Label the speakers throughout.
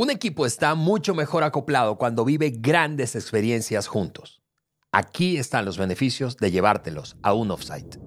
Speaker 1: Un equipo está mucho mejor acoplado cuando vive grandes experiencias juntos. Aquí están los beneficios de llevártelos a un offsite.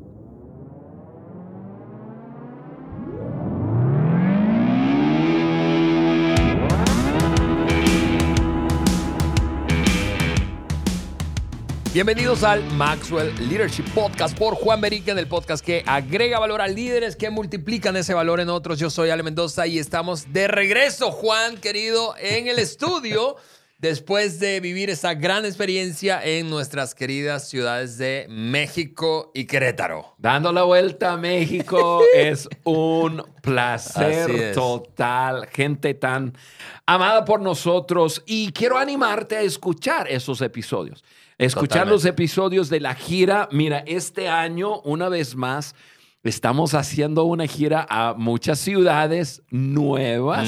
Speaker 1: Bienvenidos al Maxwell Leadership Podcast por Juan Berica, en el podcast que agrega valor a líderes que multiplican ese valor en otros. Yo soy Ale Mendoza y estamos de regreso, Juan, querido, en el estudio después de vivir esa gran experiencia en nuestras queridas ciudades de México y Querétaro.
Speaker 2: Dando la vuelta a México es un placer total. Gente tan amada por nosotros y quiero animarte a escuchar esos episodios. Escuchar los episodios de la gira. Mira, este año, una vez más, estamos haciendo una gira a muchas ciudades nuevas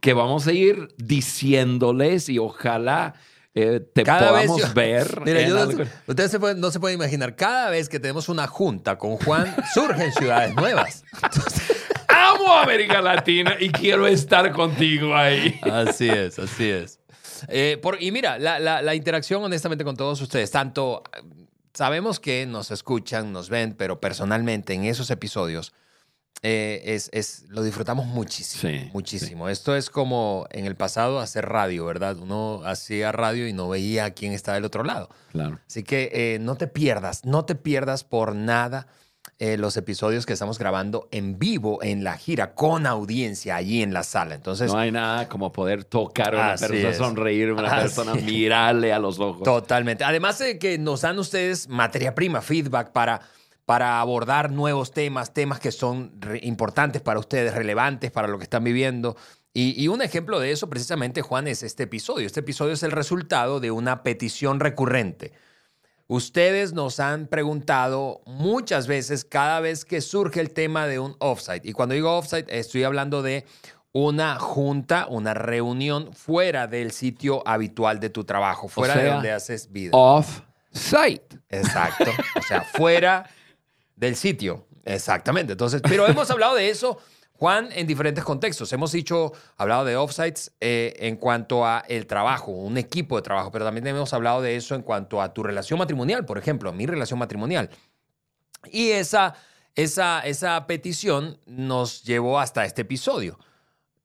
Speaker 2: que vamos a ir diciéndoles y ojalá eh, te podamos ver.
Speaker 1: Mira, ustedes no se pueden imaginar, cada vez que tenemos una junta con Juan, surgen ciudades nuevas.
Speaker 2: amo América Latina y quiero estar contigo ahí.
Speaker 1: Así es, así es. Eh, y mira, la, interacción honestamente con todos ustedes, tanto sabemos que nos escuchan, nos ven, pero personalmente en esos episodios eh, es, lo disfrutamos muchísimo, muchísimo. Esto es como en el pasado hacer radio, ¿verdad? Uno hacía radio y no veía a quién estaba del otro lado.
Speaker 2: Claro.
Speaker 1: Así que eh, no te pierdas, no te pierdas por nada eh, los episodios que estamos grabando en vivo en la gira con audiencia allí en la sala. Entonces,
Speaker 2: no hay nada como poder tocar a una persona, sonreír a una persona, mirarle a los ojos.
Speaker 1: Totalmente. Además de que nos dan ustedes materia prima, feedback para para abordar nuevos temas, temas que son importantes para ustedes, relevantes para lo que están viviendo. Y, y, un ejemplo de eso precisamente, Juan, es este episodio. Este episodio es el resultado de una petición recurrente. Ustedes nos han preguntado muchas veces cada vez que surge el tema de un offsite. Y cuando digo offsite, estoy hablando de una junta, una reunión fuera del sitio habitual de tu trabajo, fuera de donde haces vida.
Speaker 2: Off-site.
Speaker 1: Exacto. O sea, fuera del sitio. Exactamente. Entonces, pero hemos hablado de eso Juan, en diferentes contextos. Hemos dicho, hablado de offsites eh, en cuanto a el trabajo, un equipo de trabajo, pero también hemos hablado de eso en cuanto a tu relación matrimonial, por ejemplo, mi relación matrimonial. Y esa, esa, esa petición nos llevó hasta este episodio.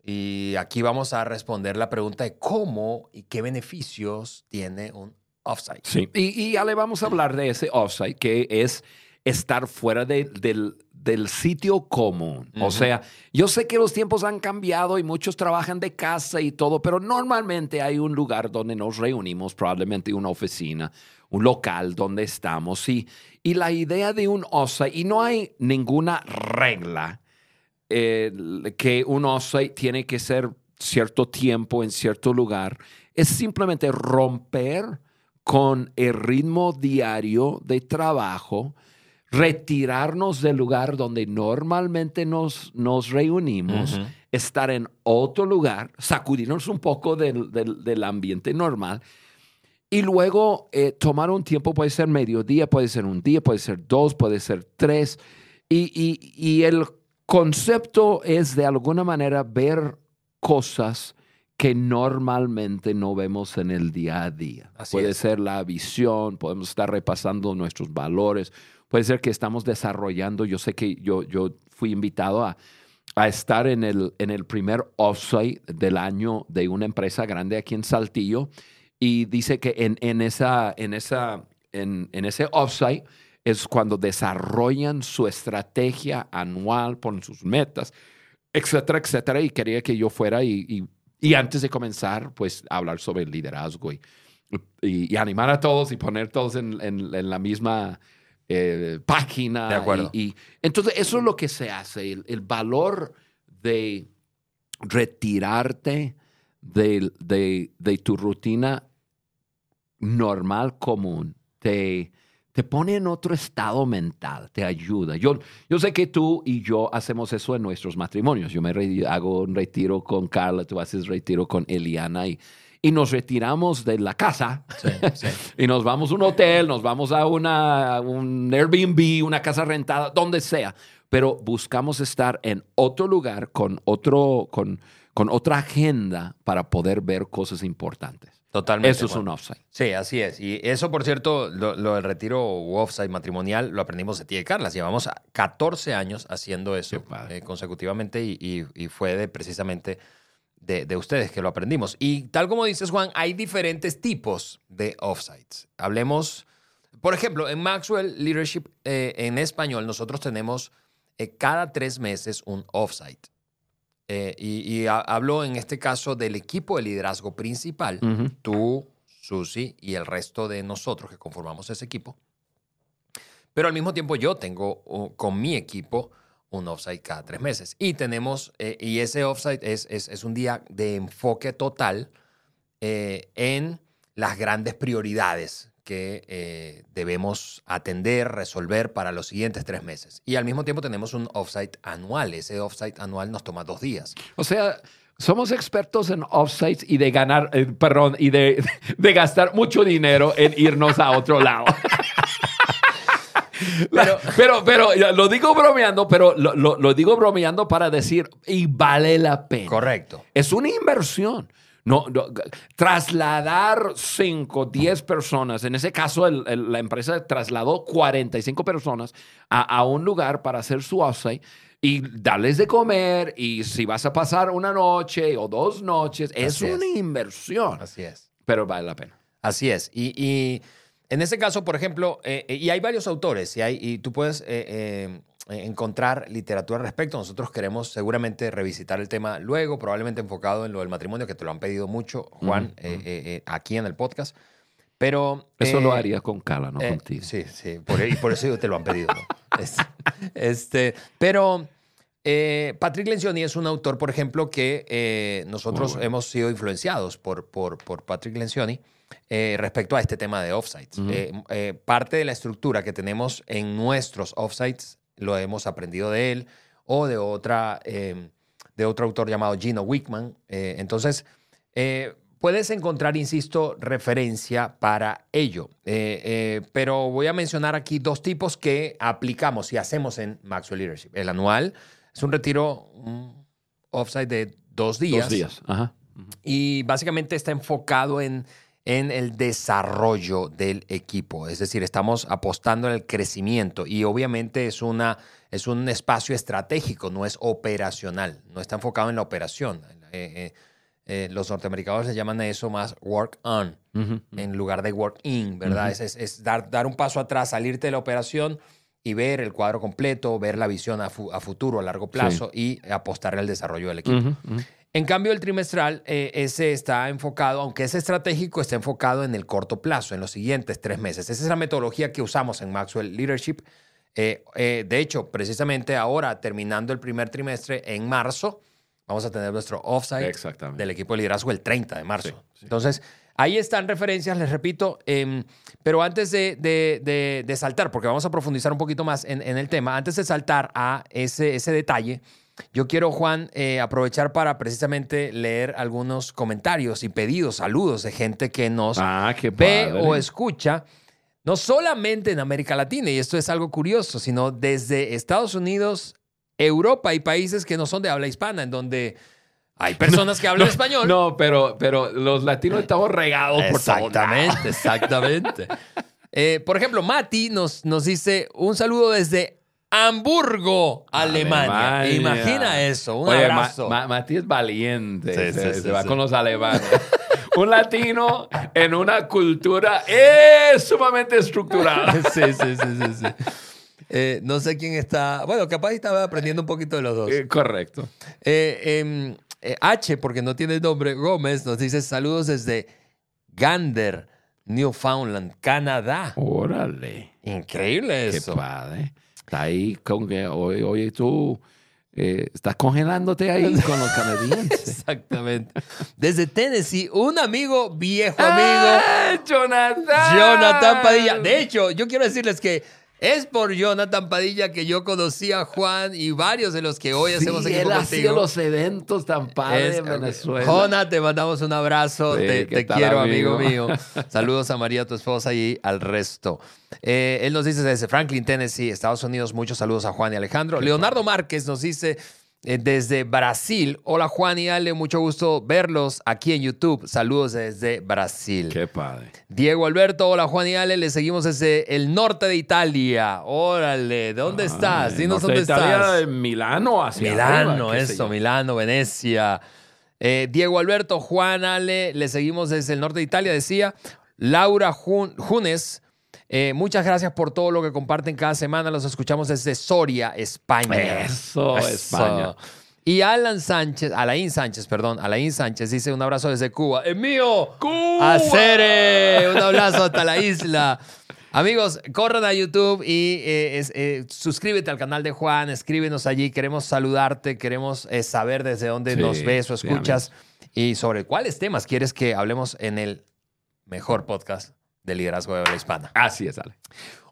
Speaker 1: Y aquí vamos a responder la pregunta de cómo y qué beneficios tiene un offsite.
Speaker 2: Sí, y, y ya le vamos a hablar de ese offsite, que es estar fuera del del sitio común. O sea, yo sé que los tiempos han cambiado y muchos trabajan de casa y todo, pero normalmente hay un lugar donde nos reunimos, probablemente una oficina, un local donde estamos. Y, y la idea de un OSA, y no hay ninguna regla eh, que un OSA tiene que ser cierto tiempo en cierto lugar, es simplemente romper con el ritmo diario de trabajo retirarnos del lugar donde normalmente nos, nos reunimos, estar en otro lugar, sacudirnos un poco del, ambiente normal y luego eh, tomar un tiempo, puede ser mediodía, puede ser un día, puede ser dos, puede ser tres. Y, el concepto es de alguna manera ver cosas que normalmente no vemos en el día a día. puede ser la visión, podemos estar repasando nuestros valores, Puede ser que estamos desarrollando, yo sé que yo, yo fui invitado a, a estar en el, en el primer offsite del año de una empresa grande aquí en Saltillo y dice que en, en, esa, en, esa, en, en ese offsite es cuando desarrollan su estrategia anual, ponen sus metas, etcétera, etcétera. Y quería que yo fuera y, y, antes de comenzar, pues hablar sobre el liderazgo y, y, animar a todos y poner todos en, en, en la misma eh, página.
Speaker 1: De acuerdo.
Speaker 2: Y, entonces eso es lo que se hace, el, valor de retirarte de, de, tu rutina normal, común, te, te pone en otro estado mental, te ayuda. Yo, yo sé que tú y yo hacemos eso en nuestros matrimonios. Yo me hago un retiro con Carla, tú haces retiro con Eliana y y nos retiramos de la casa y nos vamos a un hotel, nos vamos a una, un Airbnb, una casa rentada, donde sea, pero buscamos estar en otro lugar con otro, con, con otra agenda para poder ver cosas importantes.
Speaker 1: Totalmente.
Speaker 2: Eso es un offside.
Speaker 1: Sí, así es. Y eso, por cierto, lo, lo del retiro u offside matrimonial lo aprendimos de ti y Carlas. Llevamos 14 años haciendo eso eh, consecutivamente y, y- y fue de, precisamente de, de ustedes que lo aprendimos. Y tal como dices, Juan, hay diferentes tipos de offsides. Hablemos, por ejemplo, en Maxwell Leadership eh, en español, nosotros tenemos eh, cada tres meses un offside. Eh, y y ha- hablo en este caso del equipo de liderazgo principal
Speaker 2: Ujú.
Speaker 1: tú, Susi y el resto de nosotros que conformamos ese equipo. Pero al mismo tiempo yo tengo uh, con mi equipo un offsite cada tres meses. Y tenemos, eh, y ese offsite es, es, es un día de enfoque total eh, en las grandes prioridades que eh, debemos atender, resolver para los siguientes tres meses. Y al mismo tiempo tenemos un offsite anual. Ese offsite anual nos toma dos días.
Speaker 2: O sea, somos expertos en offsites y de ganar, eh, perdón, y de, de gastar mucho dinero en irnos a otro lado. La- pero, pero, ya, lo digo bromeando, pero lo, lo- lo digo bromeando para decir, y vale la pena.
Speaker 1: Correcto.
Speaker 2: Es una inversión. No, no, trasladar 5, 10 personas, en ese caso el- el- la empresa trasladó 45 personas a, a un lugar para hacer su offsite y darles de comer y si vas a pasar una noche o dos noches, es una inversión,
Speaker 1: Así es.
Speaker 2: pero vale la pena.
Speaker 1: Así es. Y, y en ese caso, por ejemplo, eh, eh, y hay varios autores, y, hay, y tú puedes eh, eh, encontrar literatura al respecto. Nosotros queremos seguramente revisitar el tema luego, probablemente enfocado en lo del matrimonio, que te lo han pedido mucho, Juan, eh, eh, eh, aquí en el podcast. Pero...
Speaker 2: Eso lo
Speaker 1: eh,
Speaker 2: haría con Cala, no
Speaker 1: eh,
Speaker 2: contigo.
Speaker 1: Sí, sí, por, y por eso te lo han pedido. ¿no? Es- este, pero eh, Patrick Lencioni es un autor, por ejemplo, que eh, nosotros
Speaker 2: bueno.
Speaker 1: hemos sido influenciados por, por, por Patrick Lencioni eh, respecto a este tema de offsites. Eh, eh, parte de la estructura que tenemos en nuestros offsites lo hemos aprendido de él o de, otra, eh, de otro autor llamado Gino Wickman. Eh, entonces, eh, puedes encontrar, insisto, referencia para ello. Eh, pero voy a mencionar aquí dos tipos que aplicamos y hacemos en Maxwell Leadership. El anual es un retiro, un offsite de dos días.
Speaker 2: Dos días. Ajá.
Speaker 1: Y básicamente está enfocado en, en el desarrollo del equipo. Es decir, estamos apostando en el crecimiento y obviamente es, una, es un espacio estratégico, no es operacional, no está enfocado en la operación. Eh, eh, eh, los norteamericanos le llaman a eso más work on en lugar de work in, ¿verdad? Es, es- es dar, dar un paso atrás, salirte de la operación y ver el cuadro completo, ver la visión a, fu- a futuro, a largo plazo y apostar al desarrollo del equipo. En cambio, el trimestral, eh, ese está enfocado, aunque es estratégico, está enfocado en el corto plazo, en los siguientes tres meses. Esa es la metodología que usamos en Maxwell Leadership. Eh, eh, de hecho, precisamente ahora, terminando el primer trimestre, en marzo, vamos a tener nuestro offsite del equipo de liderazgo el 30 de marzo.
Speaker 2: Sí, sí.
Speaker 1: Entonces, ahí están referencias, les repito, em, pero antes de, de- de- de saltar, porque vamos a profundizar un poquito más en, en el tema, antes de saltar a ese, ese detalle, yo quiero, Juan, eh, aprovechar para precisamente leer algunos comentarios y pedidos, saludos de gente que nos
Speaker 2: Ah,
Speaker 1: ve o escucha, no solamente en América Latina, y esto es algo curioso, sino desde Estados Unidos, Europa y países que no son de habla hispana, en donde hay personas que hablan español.
Speaker 2: No, pero, pero los latinos estamos regados por lados.
Speaker 1: Exactamente, exactamente. Eh, por ejemplo, Mati nos, nos dice un saludo desde Hamburgo, Alemania.
Speaker 2: Alemania.
Speaker 1: Imagina eso, un
Speaker 2: Oye,
Speaker 1: abrazo.
Speaker 2: Ma- Mati es valiente.
Speaker 1: Sí,
Speaker 2: se,
Speaker 1: sí,
Speaker 2: se
Speaker 1: sí,
Speaker 2: va
Speaker 1: sí.
Speaker 2: con los alemanes. Un latino en una cultura es sumamente estructurada.
Speaker 1: sí, sí, sí, sí, sí. Eh, no sé quién está. Bueno, capaz estaba aprendiendo un poquito de los dos.
Speaker 2: Eh, correcto.
Speaker 1: Eh, em, eh, H, porque no tiene nombre, Gómez nos dice saludos desde Gander, Newfoundland, Canadá.
Speaker 2: Órale.
Speaker 1: Increíble
Speaker 2: Qué
Speaker 1: eso.
Speaker 2: padre. Está ahí con que, oye, oye, tú eh, estás congelándote ahí con los canadienses.
Speaker 1: Exactamente. Desde Tennessee, un amigo, viejo amigo,
Speaker 2: ¡Ah, Jonathan!
Speaker 1: Jonathan Padilla. De hecho, yo quiero decirles que es por Jonathan Padilla que yo conocí a Juan y varios de los que hoy hacemos
Speaker 2: sí,
Speaker 1: equipo
Speaker 2: él hacía los eventos tan padres
Speaker 1: Es-
Speaker 2: en Venezuela.
Speaker 1: Jona, te mandamos un abrazo.
Speaker 2: Sí,
Speaker 1: te
Speaker 2: ¿qué
Speaker 1: te
Speaker 2: tal,
Speaker 1: quiero, amigo,
Speaker 2: amigo?
Speaker 1: mío. Saludos a María, tu esposa, y al resto. Eh, él nos dice desde Franklin, Tennessee, Estados Unidos. Muchos saludos a Juan y Alejandro. Leonardo Márquez nos dice. Eh, desde Brasil. Hola Juan y Ale, mucho gusto verlos aquí en YouTube. Saludos desde Brasil.
Speaker 2: Qué padre.
Speaker 1: Diego Alberto, hola Juan y Ale, le seguimos desde el norte de Italia. Órale, ¿dónde estás? Dinos dónde
Speaker 2: Italia,
Speaker 1: estás.
Speaker 2: Milano hacia
Speaker 1: Milano,
Speaker 2: arriba,
Speaker 1: eso. Milano, Venecia. Eh, Diego Alberto, Juan Ale, le seguimos desde el norte de Italia, decía. Laura Jun- Junes, eh, muchas gracias por todo lo que comparten cada semana. Los escuchamos desde Soria, España.
Speaker 2: Eso, España.
Speaker 1: Y Alan Sánchez, Alain Sánchez, perdón, Alain Sánchez dice un abrazo desde Cuba. ¡Es mío!
Speaker 2: ¡Cuba!
Speaker 1: ¡Acere! Un abrazo hasta la isla. Amigos, corran a YouTube y eh, es- eh, suscríbete al canal de Juan, escríbenos allí, queremos saludarte, queremos eh, saber desde dónde
Speaker 2: Sí,
Speaker 1: nos ves o
Speaker 2: sí,
Speaker 1: escuchas y sobre cuáles temas quieres que hablemos en el mejor podcast de liderazgo de habla hispana.
Speaker 2: Así es, Ale.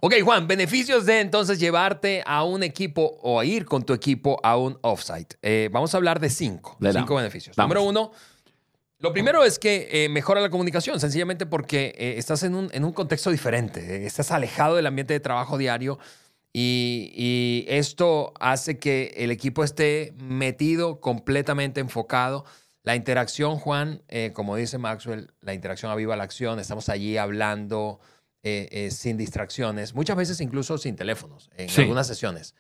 Speaker 1: Ok, Juan, beneficios de entonces llevarte a un equipo o a ir con tu equipo a un offsite. Eh, vamos a hablar de cinco,
Speaker 2: Le
Speaker 1: cinco
Speaker 2: damos.
Speaker 1: beneficios.
Speaker 2: Vamos.
Speaker 1: Número uno, lo primero es que eh, mejora la comunicación, sencillamente porque eh, estás en un, en un contexto diferente, estás alejado del ambiente de trabajo diario y, y esto hace que el equipo esté metido, completamente enfocado. La interacción, Juan, eh, como dice Maxwell, la interacción aviva la acción, estamos allí hablando eh, eh, sin distracciones, muchas veces incluso sin teléfonos, en
Speaker 2: Sí.
Speaker 1: algunas sesiones.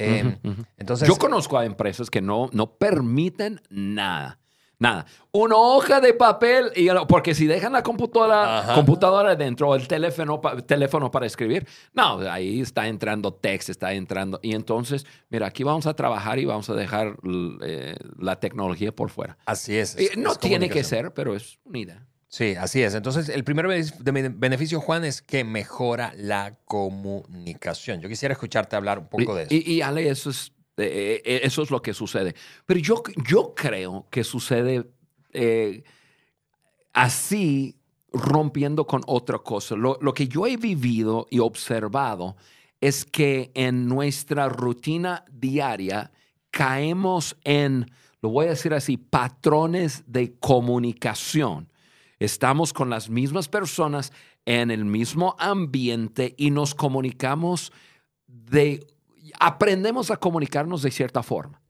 Speaker 2: Ujú.
Speaker 1: Entonces,
Speaker 2: Yo conozco a empresas que no, no permiten nada. Nada. Una hoja de papel, y, porque si dejan la computadora,
Speaker 1: Ajá.
Speaker 2: computadora dentro, el teléfono, pa- teléfono para escribir, no, ahí está entrando texto, está entrando. Y entonces, mira, aquí vamos a trabajar y vamos a dejar eh, la tecnología por fuera.
Speaker 1: así es. Es-
Speaker 2: no
Speaker 1: es
Speaker 2: tiene que ser, pero es una idea.
Speaker 1: Sí, así es. Entonces, el primer beneficio, Juan, es que mejora la comunicación. Yo quisiera escucharte hablar un poco de eso.
Speaker 2: Y, y, Ale, eso es, eh, eh, eso es lo que sucede. Pero yo, yo creo que sucede eh, así, rompiendo con otra cosa. Lo, lo que yo he vivido y observado es que en nuestra rutina diaria caemos en, lo voy a decir así, patrones de comunicación. Estamos con las mismas personas en el mismo ambiente y nos comunicamos de, aprendemos a comunicarnos de cierta forma.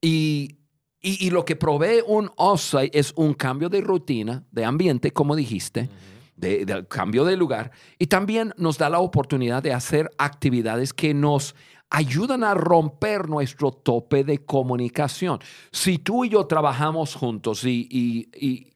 Speaker 2: Y, y- y lo que provee un offsite es un cambio de rutina, de ambiente, como dijiste, de, de cambio de lugar, y también nos da la oportunidad de hacer actividades que nos ayudan a romper nuestro tope de comunicación. Si tú y yo trabajamos juntos y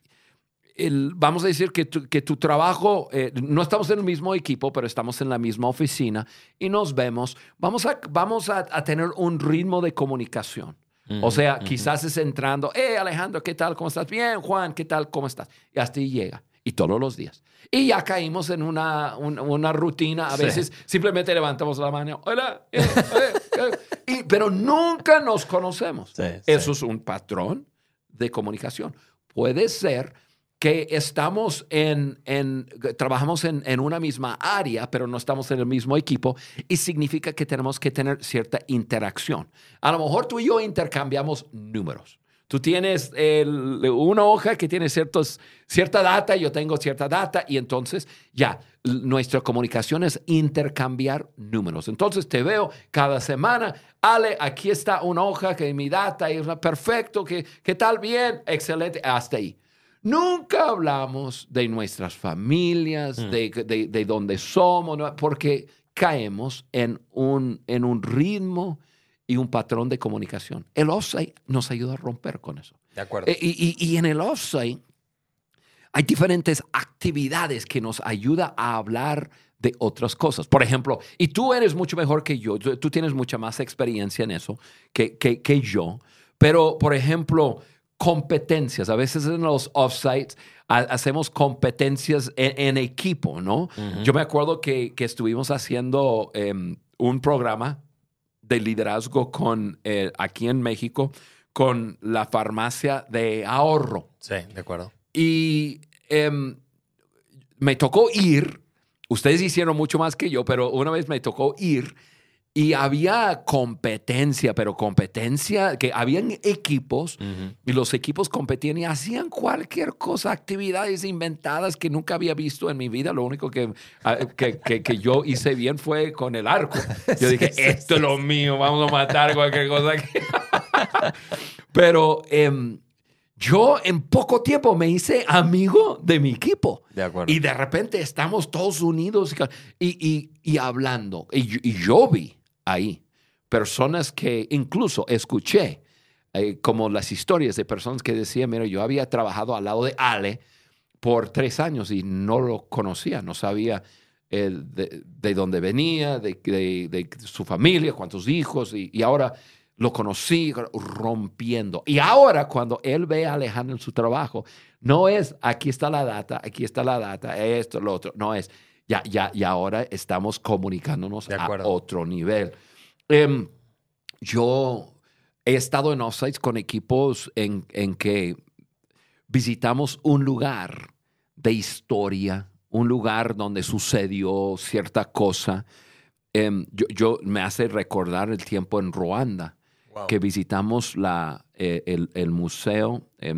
Speaker 2: el- vamos a decir que tu, que tu trabajo, eh, no estamos en el mismo equipo, pero estamos en la misma oficina y nos vemos, vamos a, vamos a, a tener un ritmo de comunicación. O sea, quizás es entrando, hey Alejandro, ¿qué tal? ¿Cómo estás? Bien, Juan, ¿qué tal? ¿Cómo estás? Y hasta ahí llega. Y todos los días. Y ya caímos en una, un- una rutina. A
Speaker 1: Sí.
Speaker 2: veces simplemente levantamos la mano, hola, eh, eh, eh", y- pero nunca nos conocemos.
Speaker 1: Sí,
Speaker 2: Eso es un patrón de comunicación. Puede ser que estamos en, en trabajamos en, en una misma área, pero no estamos en el mismo equipo, y significa que tenemos que tener cierta interacción. A lo mejor tú y yo intercambiamos números. Tú tienes una hoja que tiene ciertos, cierta data, yo tengo cierta data, y entonces ya, nuestra comunicación es intercambiar números. Entonces te veo cada semana, Ale, aquí está una hoja que mi data es perfecto, ¿qué, qué tal? Bien, excelente, hasta ahí. Nunca hablamos de nuestras familias, de, de, de dónde somos, porque caemos en un, en un ritmo y un patrón de comunicación. El offsite nos ayuda a romper con eso.
Speaker 1: De acuerdo.
Speaker 2: Eh, Y, y- y en el offsite hay diferentes actividades que nos ayuda a hablar de otras cosas. Por ejemplo, y tú eres mucho mejor que yo, tú tú tienes mucha más experiencia en eso que, que, que yo, pero por ejemplo, competencias. A veces en los offsites ha- hacemos competencias en, en equipo, ¿no? Yo me acuerdo que, que estuvimos haciendo em, un programa de liderazgo con, eh, aquí en México con la farmacia de ahorro.
Speaker 1: sí, de acuerdo.
Speaker 2: Y em, me tocó ir, ustedes hicieron mucho más que yo, pero una vez me tocó ir y había competencia, pero competencia, que habían equipos y los equipos competían y hacían cualquier cosa, actividades inventadas que nunca había visto en mi vida. Lo único que, ah, que, que- que yo hice bien fue con el arco. Yo dije,
Speaker 1: Sí, sí,
Speaker 2: esto es lo mío, vamos a matar cualquier cosa. aquí". Pero em, yo en poco tiempo me hice amigo de mi equipo.
Speaker 1: De acuerdo.
Speaker 2: Y de repente estamos todos unidos y, y, y hablando. Y, y, yo vi ahí personas que incluso escuché, eh, como las historias de personas que decían, mira, yo había trabajado al lado de Ale por tres años y no lo conocía, no sabía eh, de, de, dónde venía, de, de, su familia, cuántos hijos, y, y ahora lo conocí rompiendo. Y ahora cuando él ve a Alejandro en su trabajo, no es aquí está la data, aquí está la data, esto, lo otro, no es, ya, ya, y ahora estamos comunicándonos a otro nivel. Eh, yo he estado en offsites con equipos en, en que visitamos un lugar de historia, un lugar donde sucedió cierta cosa. Eh, yo, yo, me hace recordar el tiempo en Ruanda wow. que visitamos la, eh, el, el, museo, eh,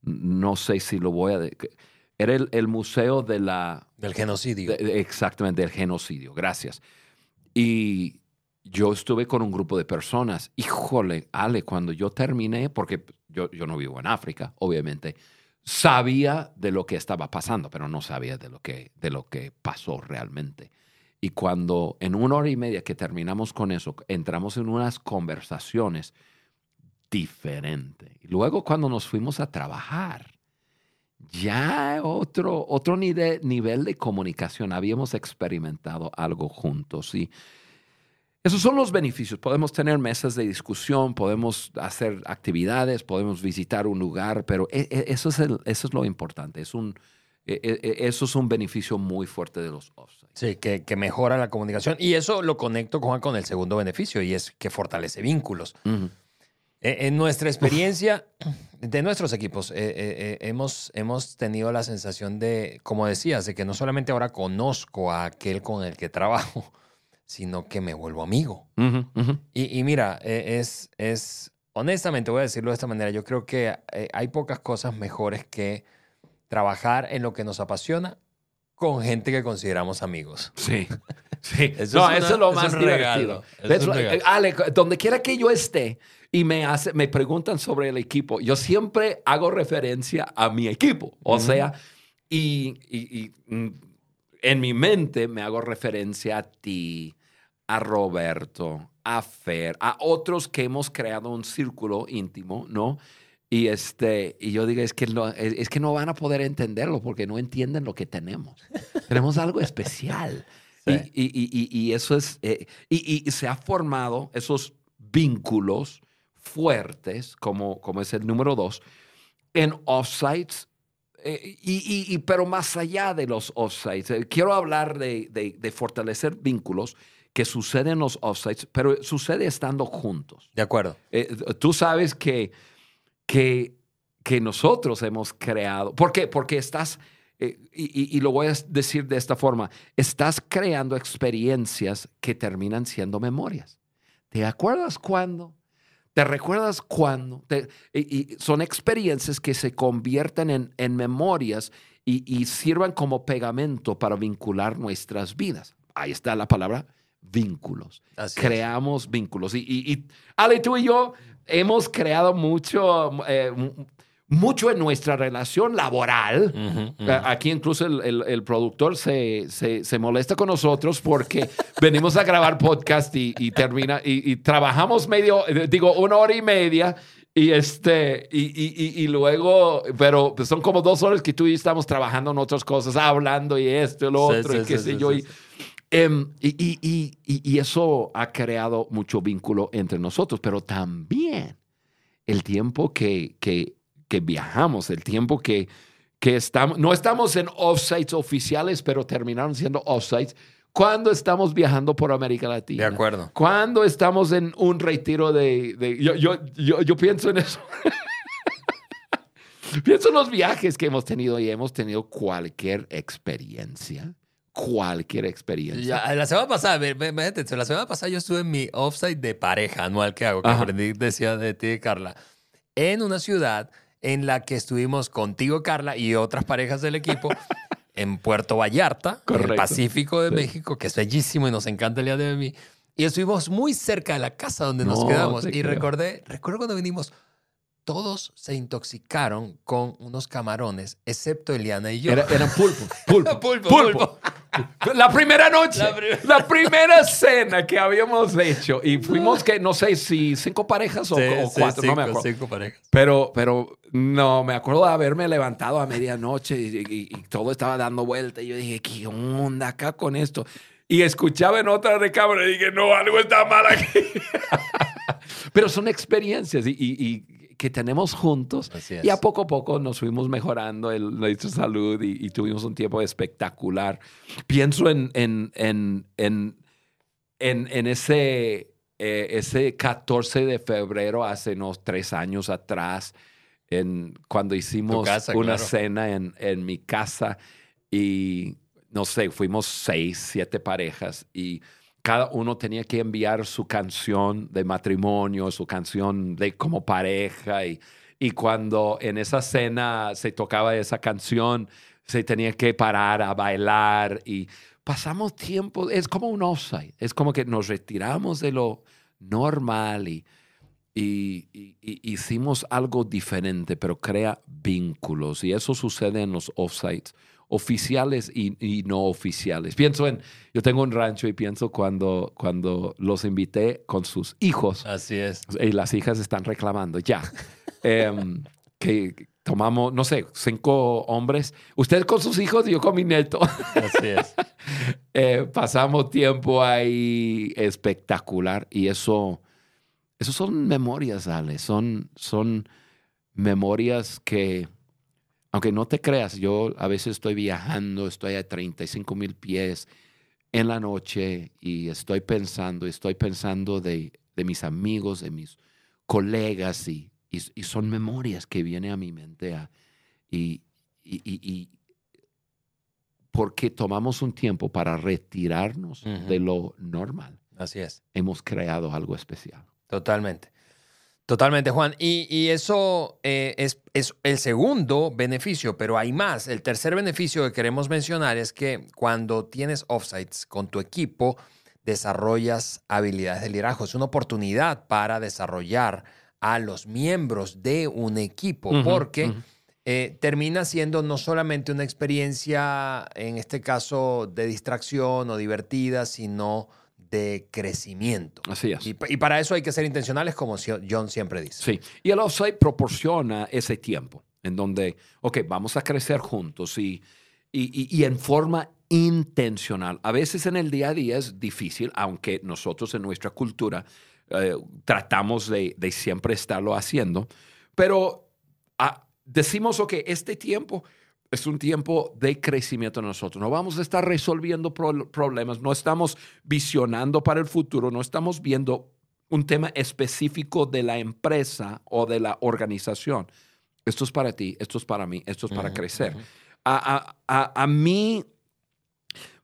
Speaker 2: no sé si lo voy a... Era el, el museo de la...
Speaker 1: Del genocidio.
Speaker 2: Exactamente, del genocidio, gracias. Y yo estuve con un grupo de personas. Híjole, Ale, cuando yo terminé, porque yo, yo no vivo en África, obviamente, sabía de lo que estaba pasando, pero no sabía de lo que, de lo que pasó realmente. Y cuando en una hora y media que terminamos con eso, entramos en unas conversaciones diferentes. Luego cuando nos fuimos a trabajar, ya otro, otro nivel, nivel de comunicación, habíamos experimentado algo juntos. Y esos son los beneficios. Podemos tener mesas de discusión, podemos hacer actividades, podemos visitar un lugar, pero eso es, el, eso es lo importante. Es un, eso es un beneficio muy fuerte de los offsites.
Speaker 1: Sí, que, que, mejora la comunicación. Y eso lo conecto con, con el segundo beneficio, y es que fortalece vínculos. Uh -huh. En nuestra experiencia de nuestros equipos, eh, eh, hemos, hemos tenido la sensación de, como decías, de que no solamente ahora conozco a aquel con el que trabajo, sino que me vuelvo amigo. Uh -huh, uh -huh. Y, y, mira, es, es, honestamente voy a decirlo de esta manera, yo creo que hay pocas cosas mejores que trabajar en lo que nos apasiona con gente que consideramos amigos.
Speaker 2: Sí. Sí. Eso no, es una, eso es lo más es divertido. Es Ale, donde quiera que yo esté y me, hace, me preguntan sobre el equipo, yo siempre hago referencia a mi equipo. O uh -huh. sea, y, y, y, en mi mente me hago referencia a ti, a Roberto, a Fer, a otros que hemos creado un círculo íntimo, ¿no? Y, este, y yo digo, es que, no, es, es, que no van a poder entenderlo porque no entienden lo que tenemos. tenemos algo especial. Sí. Y, y, y, y, eso es, eh, y, se ha formado esos vínculos fuertes, como, como es el número dos, en offsites, eh, y, pero más allá de los offsites. Eh, quiero hablar de, de, de, fortalecer vínculos que suceden en los offsites, pero sucede estando juntos.
Speaker 1: De acuerdo.
Speaker 2: Eh, tú sabes que, que, que nosotros hemos creado, ¿por qué? Porque estás eh, y, y, lo voy a decir de esta forma, estás creando experiencias que terminan siendo memorias. ¿Te acuerdas cuándo? ¿Te recuerdas cuándo? Te, y, y, son experiencias que se convierten en, en memorias y, y, sirvan como pegamento para vincular nuestras vidas. Ahí está la palabra vínculos. Así Creamos es. vínculos. Y, y, Ale, tú y yo hemos creado mucho... Eh, mucho en nuestra relación laboral. Uh -huh, uh -huh. Aquí incluso el, el, el productor se, se, se, molesta con nosotros porque venimos a grabar podcast y, y termina y, y, trabajamos medio, digo, una hora y media. Y este, y, y, luego, pero son como dos horas que tú y yo estamos trabajando en otras cosas, hablando y esto y lo sí, otro, sí, y qué sí, sé yo. Um, y eso ha creado mucho vínculo entre nosotros, pero también el tiempo que, que que viajamos, el tiempo que, que estamos, no estamos en offsites oficiales, pero terminaron siendo offsites cuando estamos viajando por América Latina.
Speaker 1: De acuerdo.
Speaker 2: Cuando estamos en un retiro de... de yo, yo, yo, yo, pienso en eso. pienso en los viajes que hemos tenido y hemos tenido cualquier experiencia. Cualquier experiencia.
Speaker 1: Ya, la semana pasada, métete, la semana pasada yo estuve en mi offsite de pareja anual que hago, que Ajá. aprendí, decía de ti, Carla, en una ciudad en la que estuvimos contigo, Carla, y otras parejas del equipo en Puerto Vallarta, Correcto. en el Pacífico de sí. México, que es bellísimo y nos encanta el día de mí. Y estuvimos muy cerca de la casa donde nos
Speaker 2: No,
Speaker 1: quedamos. Y
Speaker 2: creo.
Speaker 1: recordé, recuerdo cuando vinimos, todos se intoxicaron con unos camarones, excepto Eliana y yo.
Speaker 2: Era, eran pulpo. Pulpo.
Speaker 1: Pulpo,
Speaker 2: pulpo. La primera noche.
Speaker 1: La
Speaker 2: La,
Speaker 1: prim-
Speaker 2: primera cena que habíamos hecho. Y fuimos, que no sé si cinco parejas o,
Speaker 1: Sí,
Speaker 2: o
Speaker 1: sí,
Speaker 2: cuatro, no me acuerdo.
Speaker 1: cinco parejas.
Speaker 2: Pero, pero no, me acuerdo de haberme levantado a medianoche y, y- y todo estaba dando vuelta. Y yo dije, ¿qué onda acá con esto? Y escuchaba en otra recámara y dije, no, algo está mal aquí. pero son experiencias y que tenemos juntos. Y a poco a poco nos fuimos mejorando el- nuestra salud y, y tuvimos un tiempo espectacular. Pienso en, en, en, en, en, en ese, eh, ese 14 de febrero, hace unos tres años atrás, en, cuando hicimos
Speaker 1: casa,
Speaker 2: una
Speaker 1: claro.
Speaker 2: cena en, en mi casa y no sé, fuimos seis, siete parejas y cada uno tenía que enviar su canción de matrimonio, su canción de como pareja y, y cuando en esa cena se tocaba esa canción, se tenía que parar a bailar y pasamos tiempo, es como un offside, es como que nos retiramos de lo normal y, y, y- y hicimos algo diferente, pero crea vínculos y eso sucede en los offsites oficiales y, y no oficiales. Pienso en, yo tengo un rancho y pienso cuando, cuando los invité con sus hijos
Speaker 1: Así es.
Speaker 2: y las hijas están reclamando ya. Em, que tomamos, no sé, cinco hombres, usted con sus hijos y yo con mi neto.
Speaker 1: Así es.
Speaker 2: Eh, pasamos tiempo ahí espectacular y eso, eso son memorias, Ale, son, son memorias que, aunque no te creas, yo a veces estoy viajando, estoy a 35 mil pies en la noche y estoy pensando, estoy pensando de, de mis amigos, de mis colegas y, y- y son memorias que vienen a mi mente a- y, porque tomamos un tiempo para retirarnos de lo normal,
Speaker 1: Así es.
Speaker 2: hemos creado algo especial.
Speaker 1: Totalmente. Totalmente, Juan. Y, y eso eh, es, es el segundo beneficio, pero hay más. El tercer beneficio que queremos mencionar es que cuando tienes offsites con tu equipo, desarrollas habilidades de liderazgo. Es una oportunidad para desarrollar a los miembros de un equipo, porque eh, termina siendo no solamente una experiencia, en este caso, de distracción o divertida, sino de crecimiento.
Speaker 2: Así es.
Speaker 1: Y, y para eso hay que ser intencionales, como John siempre dice.
Speaker 2: Sí, y el offsite proporciona ese tiempo en donde, ok, vamos a crecer juntos y, y, y- y en forma intencional. A veces en el día a día es difícil, aunque nosotros en nuestra cultura eh, tratamos de, de siempre estarlo haciendo, pero ah, decimos, ok, este tiempo es un tiempo de crecimiento en nosotros. No vamos a estar resolviendo pro- problemas, no estamos visionando para el futuro, no estamos viendo un tema específico de la empresa o de la organización. Esto es para ti, esto es para mí, esto es para crecer. A, a- a- a mí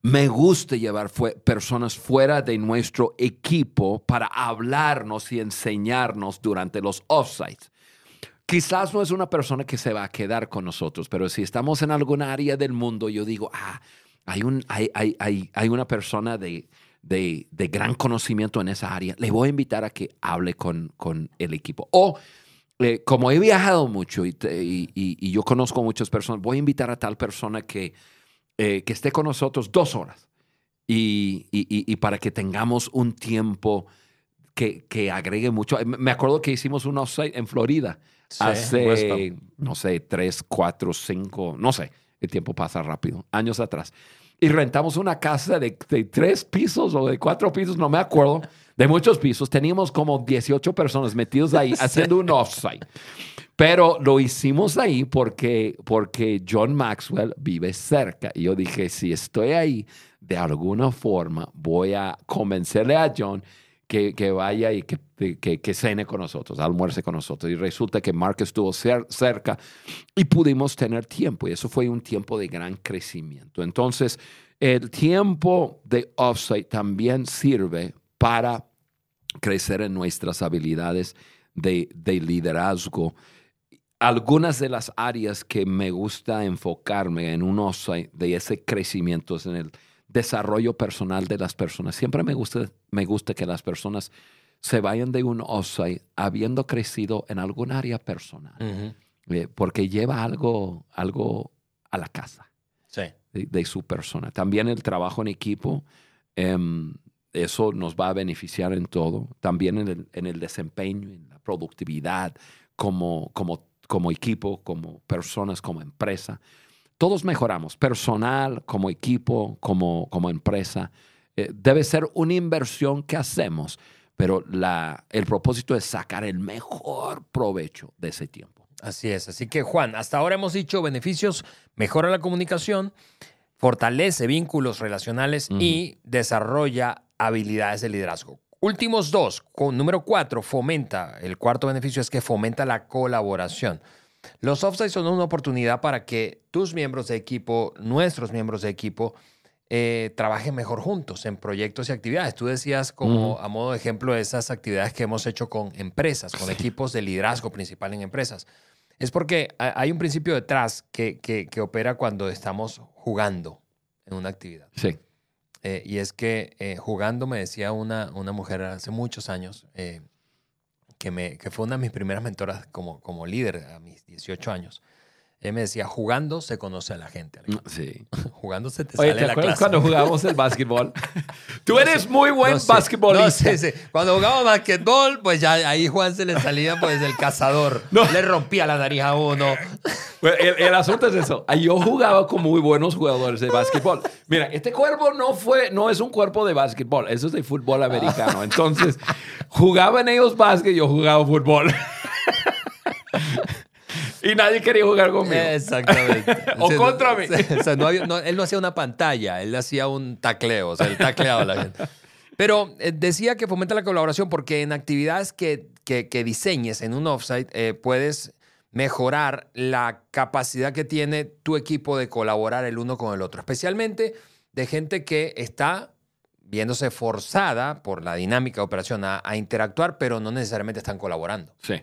Speaker 2: me gusta llevar personas fuera de nuestro equipo para hablarnos y enseñarnos durante los offsites. Quizás no es una persona que se va a quedar con nosotros, pero si estamos en alguna área del mundo, yo digo, ah, hay, un, hay, hay, hay, una persona de, de, de gran conocimiento en esa área, le voy a invitar a que hable con, con el equipo. O eh, como he viajado mucho y, y- yo conozco muchas personas, voy a invitar a tal persona que, eh, que esté con nosotros dos horas y, y- para que tengamos un tiempo que, que agregue mucho. Me- Me acuerdo que hicimos un offsite en Florida
Speaker 1: Sí,
Speaker 2: hace, no sé, tres, cuatro, cinco, no sé, el tiempo pasa rápido, años atrás. Y rentamos una casa de, de tres pisos o de cuatro pisos, no me acuerdo, de muchos pisos. Teníamos como 18 personas metidos ahí haciendo un offsite. Pero lo hicimos ahí porque, porque John Maxwell vive cerca. Y yo dije, si estoy ahí, de alguna forma voy a convencerle a John que, que vaya y que, que, cene con nosotros, almuerce con nosotros. Y resulta que Mark estuvo cer- cerca y pudimos tener tiempo. Y eso fue un tiempo de gran crecimiento. Entonces, el tiempo de offsite también sirve para crecer en nuestras habilidades de, de liderazgo. Algunas de las áreas que me gusta enfocarme en un offsite de ese crecimiento es en el desarrollo personal de las personas. Siempre me gusta, me gusta que las personas se vayan de un offsite habiendo crecido en algún área personal, eh, porque lleva algo, algo a la casa de, su persona. También el trabajo en equipo, em, eso nos va a beneficiar en todo, también en el, en el desempeño, en la productividad, como, como, como equipo, como personas, como empresa. Todos mejoramos, personal, como equipo, como, como empresa. Eh, debe ser una inversión que hacemos pero la, el propósito es sacar el mejor provecho de ese tiempo.
Speaker 1: Así es. Así que, Juan, hasta ahora hemos dicho beneficios, mejora la comunicación, fortalece vínculos relacionales y desarrolla habilidades de liderazgo. Últimos dos. Con, número cuatro, fomenta. El cuarto beneficio es que fomenta la colaboración. Los offsites son una oportunidad para que tus miembros de equipo, nuestros miembros de equipo, eh, trabajen mejor juntos en proyectos y actividades. Tú decías como a modo de ejemplo esas actividades que hemos hecho con empresas, con equipos de liderazgo principal en empresas. Es porque hay un principio detrás que, que, opera cuando estamos jugando en una actividad.
Speaker 2: Sí.
Speaker 1: Eh, y es que eh, jugando me decía una, una mujer hace muchos años, que, me, que fue una de mis primeras mentoras como, como líder a mis 18 años. Él me decía, jugando se conoce a la gente.
Speaker 2: Mm, sí.
Speaker 1: jugando se te
Speaker 2: Oye,
Speaker 1: sale
Speaker 2: ¿te
Speaker 1: la
Speaker 2: acuerdas
Speaker 1: clase.
Speaker 2: cuando jugábamos el básquetbol? Tú eres muy buen no, basquetbolista.
Speaker 1: No, sí, sí. Cuando jugábamos básquetbol, pues ya ahí Juan se le salía pues el cazador. Le rompía la nariz a uno.
Speaker 2: el, el, asunto es eso. Yo jugaba con muy buenos jugadores de básquetbol. Mira, este cuerpo no fue, no es un cuerpo de básquetbol, eso es de fútbol americano. Entonces, jugaban ellos básquet, yo jugaba fútbol. Y nadie quería jugar conmigo.
Speaker 1: Exactamente.
Speaker 2: o contra mí.
Speaker 1: O sea, no él no hacía una pantalla, él hacía un tacleo, o sea, él tacleaba a la gente. Pero eh, decía que fomenta la colaboración porque en actividades que, que, diseñes en un offsite eh, puedes mejorar la capacidad que tiene tu equipo de colaborar el uno con el otro, especialmente de gente que está viéndose forzada por la dinámica de operación a, a interactuar, pero no necesariamente están colaborando.
Speaker 2: Sí.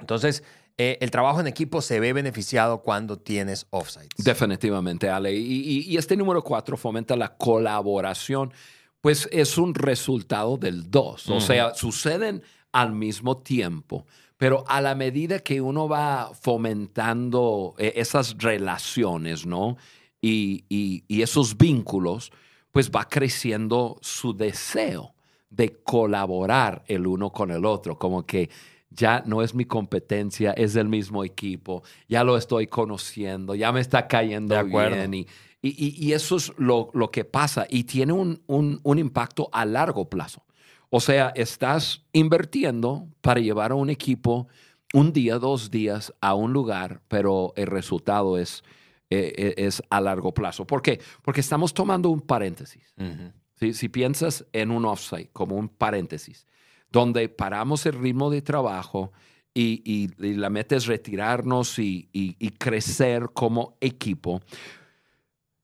Speaker 1: Entonces, eh, el trabajo en equipo se ve beneficiado cuando tienes offsites.
Speaker 2: Definitivamente, Ale. Y, este número cuatro fomenta la colaboración, pues es un resultado del dos. O sea, suceden al mismo tiempo. Pero a la medida que uno va fomentando eh, esas relaciones, ¿no? Y, y, esos vínculos, pues va creciendo su deseo de colaborar el uno con el otro. Como que ya no es mi competencia, es del mismo equipo, ya lo estoy conociendo, ya me está cayendo bien. Y, y, eso es lo, que pasa y tiene un, un, impacto a largo plazo. O sea, estás invirtiendo para llevar a un equipo un día, dos días a un lugar, pero el resultado es, eh, eh, es a largo plazo. ¿Por qué? Porque estamos tomando un paréntesis. Si piensas en un offsite como un paréntesis, donde paramos el ritmo de trabajo y, la meta es retirarnos y, crecer como equipo,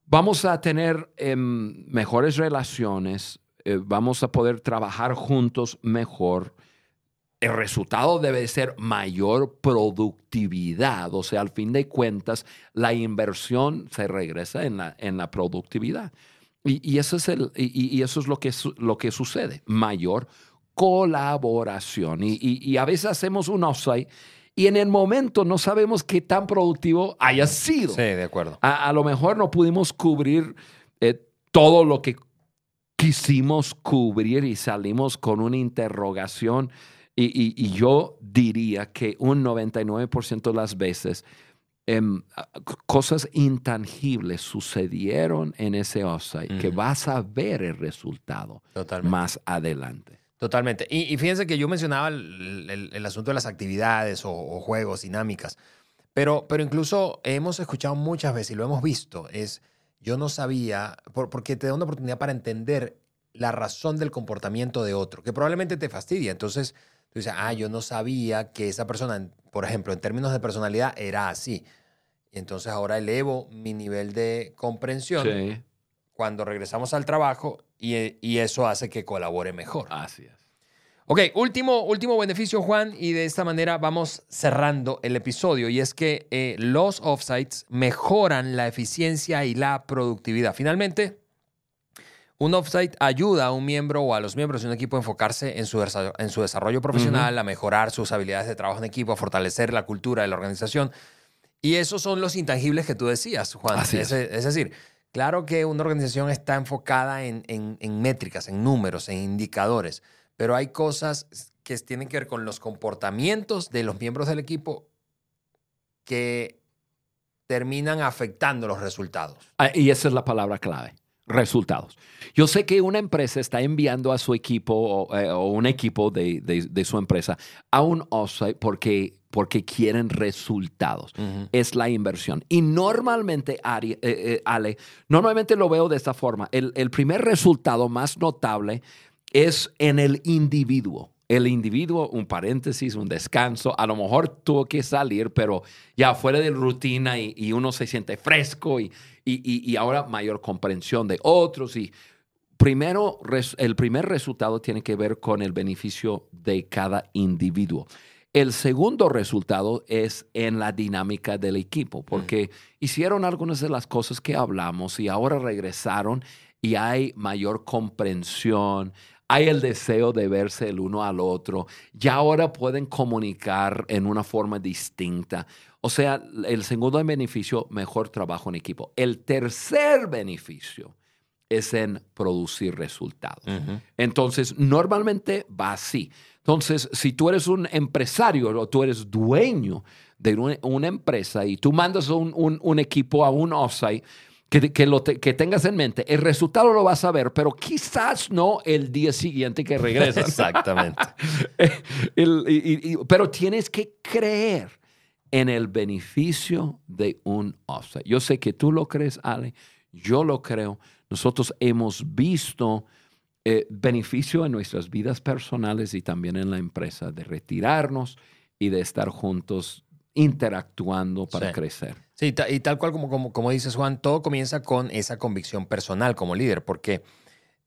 Speaker 2: vamos a tener em, mejores relaciones, eh, vamos a poder trabajar juntos mejor. El resultado debe ser mayor productividad, o sea, al fin de cuentas, la inversión se regresa en la, en la productividad. Y, eso es, el, y, eso es lo, que, lo que sucede, mayor colaboración. Y, a veces hacemos un offsite y en el momento no sabemos qué tan productivo haya sido.
Speaker 1: Sí, de acuerdo.
Speaker 2: A, lo mejor no pudimos cubrir eh, todo lo que quisimos cubrir y salimos con una interrogación. Y, yo diría que un 99% de las veces em, cosas intangibles sucedieron en ese offsite que vas a ver el resultado más adelante.
Speaker 1: Totalmente. Y, fíjense que yo mencionaba el, asunto de las actividades o, juegos, dinámicas, pero, pero incluso hemos escuchado muchas veces y lo hemos visto, es yo no sabía, porque te da una oportunidad para entender la razón del comportamiento de otro, que probablemente te fastidia. Entonces, tú dices, ah, yo no sabía que esa persona, por ejemplo, en términos de personalidad, era así. Y entonces ahora elevo mi nivel de comprensión cuando regresamos al trabajo y, eso hace que colabore mejor.
Speaker 2: Así es.
Speaker 1: Ok, último, último beneficio, Juan, y de esta manera vamos cerrando el episodio, y es que eh, los offsites mejoran la eficiencia y la productividad. Finalmente, Un offsite ayuda a un miembro o a los miembros de un equipo a enfocarse en su, desa- en su desarrollo profesional, a mejorar sus habilidades de trabajo en equipo, a fortalecer la cultura de la organización. Y esos son los intangibles que tú decías, Juan.
Speaker 2: Así es.
Speaker 1: es. es decir, claro que una organización está enfocada en, en- en métricas, en números, en indicadores, pero hay cosas que tienen que ver con los comportamientos de los miembros del equipo que terminan afectando los resultados.
Speaker 2: Ah, Y esa es la palabra clave, resultados. Yo sé que una empresa está enviando a su equipo o, eh, o un equipo de, de- de su empresa a un offsite porque, porque quieren resultados. Es la inversión. Y normalmente, Ari, eh, eh, Ale, normalmente lo veo de esta forma. El, el primer resultado más notable es en el individuo. El individuo, un paréntesis, un descanso, a lo mejor tuvo que salir, pero ya fuera de rutina y, y uno se siente fresco y, y- y- ahora mayor comprensión de otros. Y primero, res- el primer resultado tiene que ver con el beneficio de cada individuo. El segundo resultado es en la dinámica del equipo, porque hicieron algunas de las cosas que hablamos y ahora regresaron y hay mayor comprensión, hay el deseo de verse el uno al otro, ya ahora pueden comunicar en una forma distinta. O sea, el segundo beneficio, mejor trabajo en equipo. El tercer beneficio es en producir resultados. Entonces, normalmente va así. Entonces, si tú eres un empresario o tú eres dueño de una, una empresa y tú mandas un, un- un equipo a un offsite, que, que, lo te- que tengas en mente, el resultado lo vas a ver, pero quizás no el día siguiente que regresas.
Speaker 1: Exactamente.
Speaker 2: El- y- y- pero tienes que creer en el beneficio de un offsite. Yo sé que tú lo crees, Ale, yo lo creo. Nosotros hemos visto eh, beneficio en nuestras vidas personales y también en la empresa de retirarnos y de estar juntos interactuando para
Speaker 1: Sí.
Speaker 2: crecer.
Speaker 1: Sí, y tal cual como, como, como dices, Juan, todo comienza con esa convicción personal como líder, porque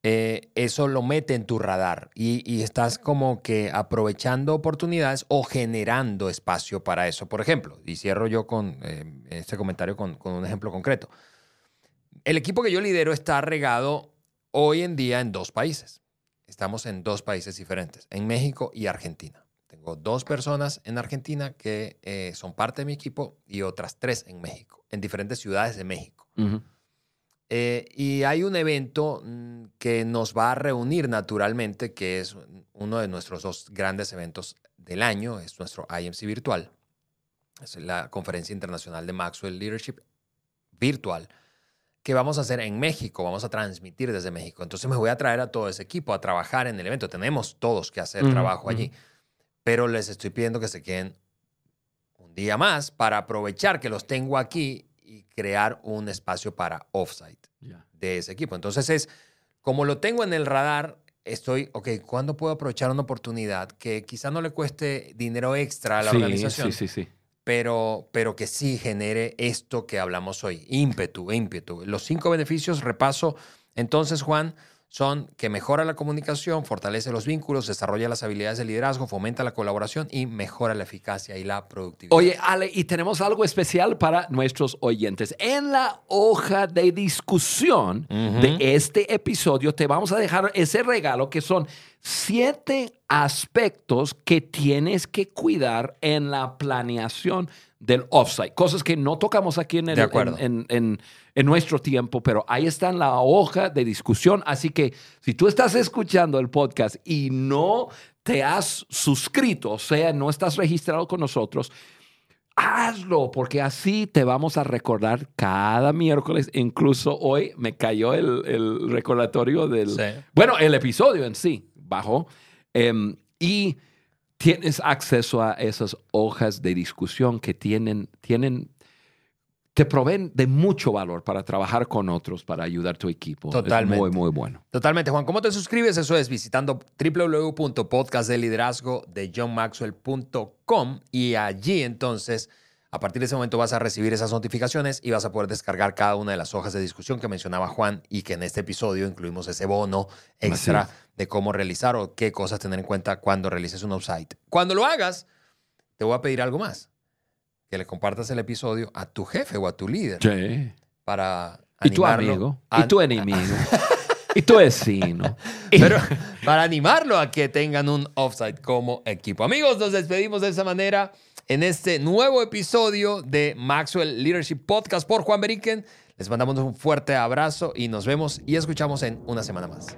Speaker 1: eh, eso lo mete en tu radar y, y estás como que aprovechando oportunidades o generando espacio para eso. Por ejemplo, y cierro yo con eh, este comentario con, con un ejemplo concreto. El equipo que yo lidero está regado hoy en día en dos países. Estamos en dos países diferentes, en México y Argentina. Tengo dos personas en Argentina que eh, son parte de mi equipo y otras tres en México, en diferentes ciudades de México.
Speaker 2: Ujú.
Speaker 1: Eh, y hay un evento mm, que nos va a reunir naturalmente, que es uno de nuestros dos grandes eventos del año, es nuestro IMC virtual. Es la Conferencia Internacional de Maxwell Leadership virtual, que vamos a hacer en México, vamos a transmitir desde México. Entonces me voy a traer a todo ese equipo a trabajar en el evento. Tenemos todos que hacer
Speaker 2: Ujú,
Speaker 1: trabajo allí, pero les estoy pidiendo que se queden un día más para aprovechar que los tengo aquí y crear un espacio para offsite de ese equipo. Entonces es, como lo tengo en el radar, estoy, ok, ¿cuándo puedo aprovechar una oportunidad que quizá no le cueste dinero extra a la
Speaker 2: Sí,
Speaker 1: organización?
Speaker 2: Sí, sí, sí.
Speaker 1: pero, pero que sí genere esto que hablamos hoy, ímpetu, ímpetu. Los cinco beneficios, repaso, entonces, Juan, son que mejora la comunicación, fortalece los vínculos, desarrolla las habilidades de liderazgo, fomenta la colaboración y mejora la eficacia y la productividad.
Speaker 2: Oye, Ale, y tenemos algo especial para nuestros oyentes. En la hoja de discusión de este episodio te vamos a dejar ese regalo que son siete aspectos que tienes que cuidar en la planeación del offsite. Cosas que no tocamos aquí en, el- en- en- en nuestro tiempo, pero ahí está en la hoja de discusión. Así que si tú estás escuchando el podcast y no te has suscrito, o sea, no estás registrado con nosotros, hazlo, porque así te vamos a recordar cada miércoles. Incluso hoy me cayó el, el recordatorio del...
Speaker 1: Sí.
Speaker 2: Bueno, el episodio en sí bajó. em, y tienes acceso a esas hojas de discusión que tienen, tienen, te proveen de mucho valor para trabajar con otros, para ayudar a tu equipo.
Speaker 1: Totalmente.
Speaker 2: Es muy, muy bueno.
Speaker 1: Totalmente, Juan. ¿Cómo te suscribes? Eso es visitando www.podcastdeliderazgo de johnmaxwell.com y allí entonces, a partir de ese momento vas a recibir esas notificaciones y vas a poder descargar cada una de las hojas de discusión que mencionaba Juan y que en este episodio incluimos ese bono extra
Speaker 2: Así
Speaker 1: de cómo realizar o qué cosas tener en cuenta cuando realices un offsite. Cuando lo hagas, te voy a pedir algo más. Que le compartas el episodio a tu jefe o a tu líder
Speaker 2: Sí.
Speaker 1: para
Speaker 2: Y tu amigo.
Speaker 1: a-
Speaker 2: Y tu enemigo. y tu vecino.
Speaker 1: Pero para animarlo a que tengan un offside como equipo. Amigos, nos despedimos de esa manera en este nuevo episodio de Maxwell Leadership Podcast por Juan Beriken. Les mandamos un fuerte abrazo y nos vemos y escuchamos en una semana más.